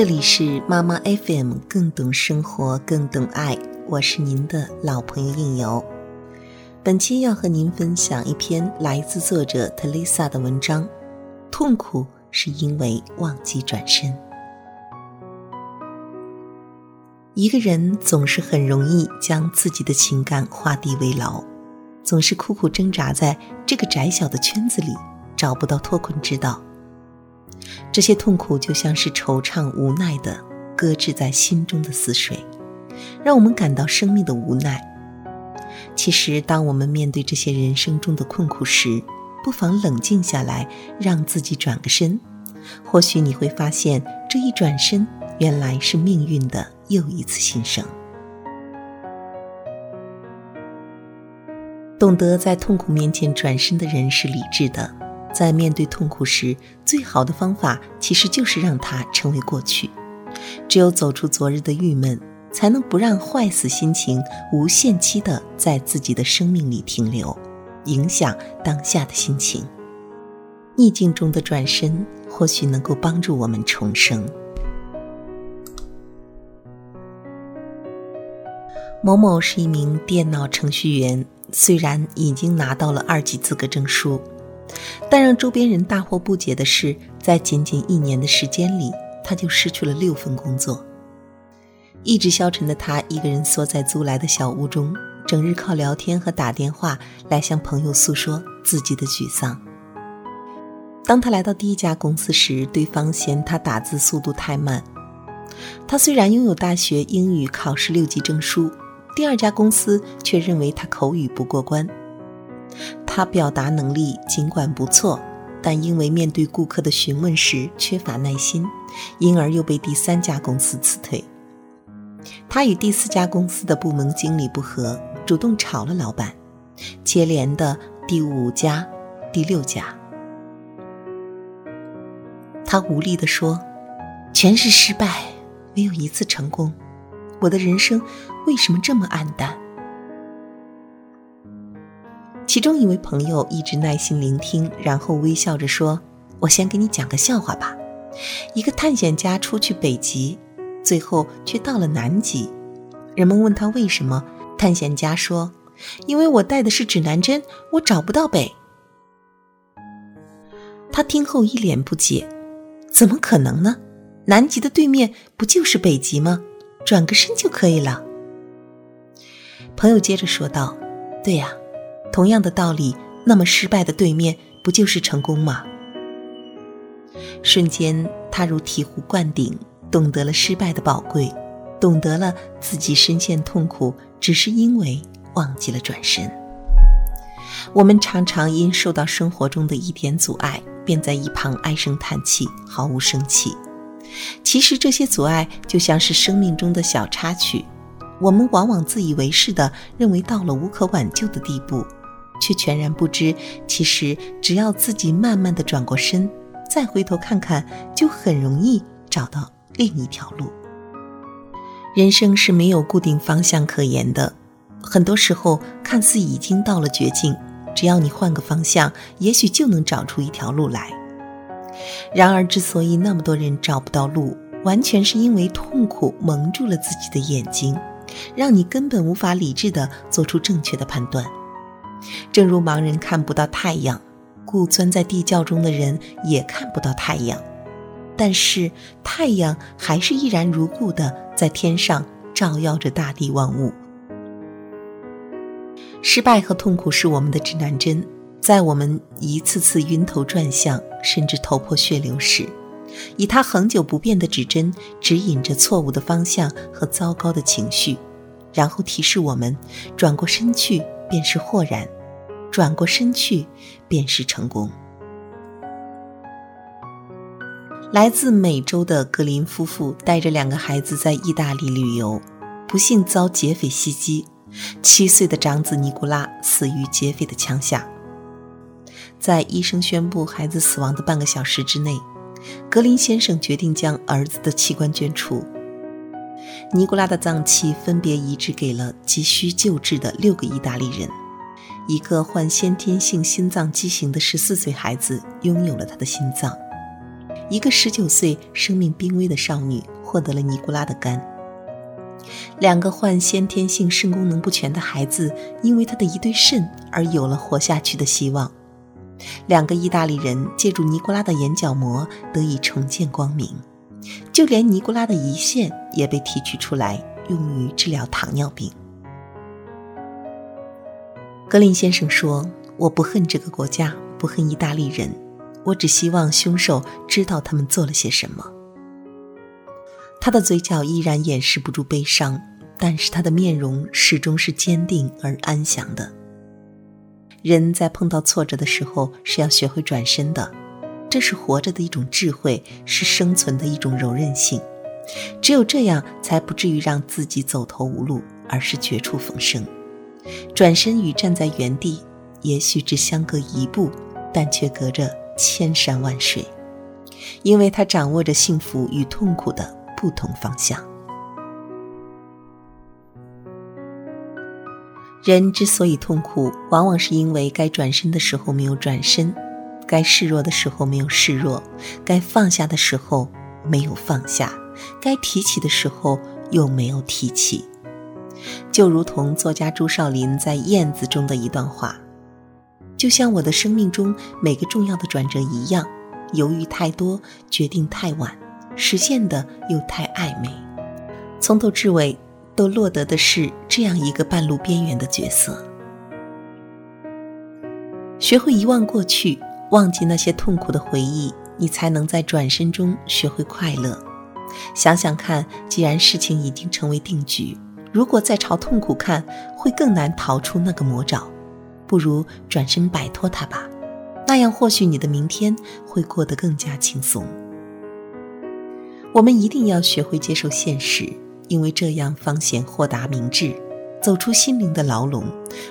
这里是妈妈 FM，更懂生活，更懂爱。我是您的老朋友应由。本期要和您分享一篇来自作者特丽萨的文章：痛苦是因为忘记转身。一个人总是很容易将自己的情感画地为牢，总是苦苦挣扎在这个窄小的圈子里，找不到脱困之道。这些痛苦就像是惆怅无奈的搁置在心中的死水，让我们感到生命的无奈。其实，当我们面对这些人生中的困苦时，不妨冷静下来，让自己转个身。或许你会发现，这一转身，原来是命运的又一次新生。懂得在痛苦面前转身的人是理智的。在面对痛苦时，最好的方法其实就是让它成为过去。只有走出昨日的郁闷，才能不让坏死心情无限期的在自己的生命里停留，影响当下的心情。逆境中的转身，或许能够帮助我们重生。某某是一名电脑程序员，虽然已经拿到了二级资格证书。但让周边人大惑不解的是，在仅仅一年的时间里，他就失去了六份工作。意志消沉的他，一个人缩在租来的小屋中，整日靠聊天和打电话来向朋友诉说自己的沮丧。当他来到第一家公司时，对方嫌他打字速度太慢。他虽然拥有大学英语考试六级证书，第二家公司却认为他口语不过关。他表达能力尽管不错，但因为面对顾客的询问时缺乏耐心，因而又被第三家公司辞退。他与第四家公司的部门经理不和，主动炒了老板，接连的第五家、第六家。他无力地说：“全是失败，没有一次成功，我的人生为什么这么黯淡？”其中一位朋友一直耐心聆听，然后微笑着说：“我先给你讲个笑话吧。一个探险家出去北极，最后却到了南极。人们问他为什么，探险家说：‘因为我带的是指南针，我找不到北。’他听后一脸不解：‘怎么可能呢？南极的对面不就是北极吗？转个身就可以了。’朋友接着说道：‘对呀。’同样的道理，那么失败的对面不就是成功吗？瞬间，他如醍醐灌顶，懂得了失败的宝贵，懂得了自己深陷痛苦只是因为忘记了转身。我们常常因受到生活中的一点阻碍，便在一旁唉声叹气，毫无生气。其实这些阻碍就像是生命中的小插曲，我们往往自以为是的认为到了无可挽救的地步。却全然不知，其实只要自己慢慢的转过身，再回头看看，就很容易找到另一条路。人生是没有固定方向可言的，很多时候看似已经到了绝境，只要你换个方向，也许就能找出一条路来。然而，之所以那么多人找不到路，完全是因为痛苦蒙住了自己的眼睛，让你根本无法理智的做出正确的判断。正如盲人看不到太阳，故钻在地窖中的人也看不到太阳。但是太阳还是依然如故的在天上照耀着大地万物。失败和痛苦是我们的指南针，在我们一次次晕头转向，甚至头破血流时，以它恒久不变的指针指引着错误的方向和糟糕的情绪，然后提示我们转过身去。便是豁然，转过身去，便是成功。来自美洲的格林夫妇带着两个孩子在意大利旅游，不幸遭劫匪袭击，七岁的长子尼古拉死于劫匪的枪下。在医生宣布孩子死亡的半个小时之内，格林先生决定将儿子的器官捐出。尼古拉的脏器分别移植给了急需救治的六个意大利人，一个患先天性心脏畸形的十四岁孩子拥有了他的心脏，一个十九岁、生命濒危的少女获得了尼古拉的肝。两个患先天性肾功能不全的孩子，因为他的一对肾而有了活下去的希望。两个意大利人借助尼古拉的眼角膜得以重见光明。就连尼古拉的胰腺也被提取出来，用于治疗糖尿病。格林先生说：“我不恨这个国家，不恨意大利人，我只希望凶手知道他们做了些什么。”他的嘴角依然掩饰不住悲伤，但是他的面容始终是坚定而安详的。人在碰到挫折的时候是要学会转身的，这是活着的一种智慧，是生存的一种柔韧性。只有这样，才不至于让自己走投无路，而是绝处逢生。转身与站在原地，也许只相隔一步，但却隔着千山万水，因为他掌握着幸福与痛苦的不同方向。人之所以痛苦，往往是因为该转身的时候没有转身，该示弱的时候没有示弱，该放下的时候没有放下，该提起的时候又没有提起。就如同作家朱少林在《燕子》中的一段话：“就像我的生命中每个重要的转折一样，犹豫太多，决定太晚，实现的又太暧昧，从头至尾。”都落得的是这样一个半路边缘的角色。学会遗忘过去，忘记那些痛苦的回忆，你才能在转身中学会快乐。想想看，既然事情已经成为定局，如果再朝痛苦看，会更难逃出那个魔爪。不如转身摆脱它吧，那样或许你的明天会过得更加轻松。我们一定要学会接受现实。因为这样方显豁达明智，走出心灵的牢笼，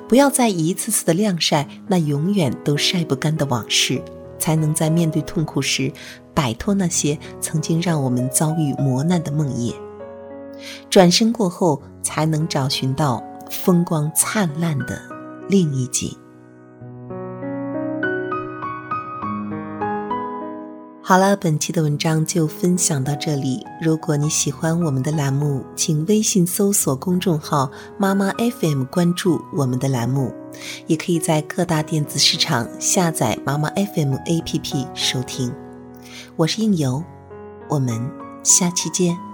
不要再一次次的晾晒那永远都晒不干的往事，才能在面对痛苦时摆脱那些曾经让我们遭遇磨难的梦魇。转身过后，才能找寻到风光灿烂的另一景。好了，本期的文章就分享到这里。如果你喜欢我们的栏目，请微信搜索公众号“妈妈 FM” 关注我们的栏目，也可以在各大电子市场下载“妈妈 FM” APP 收听。我是应由，我们下期见。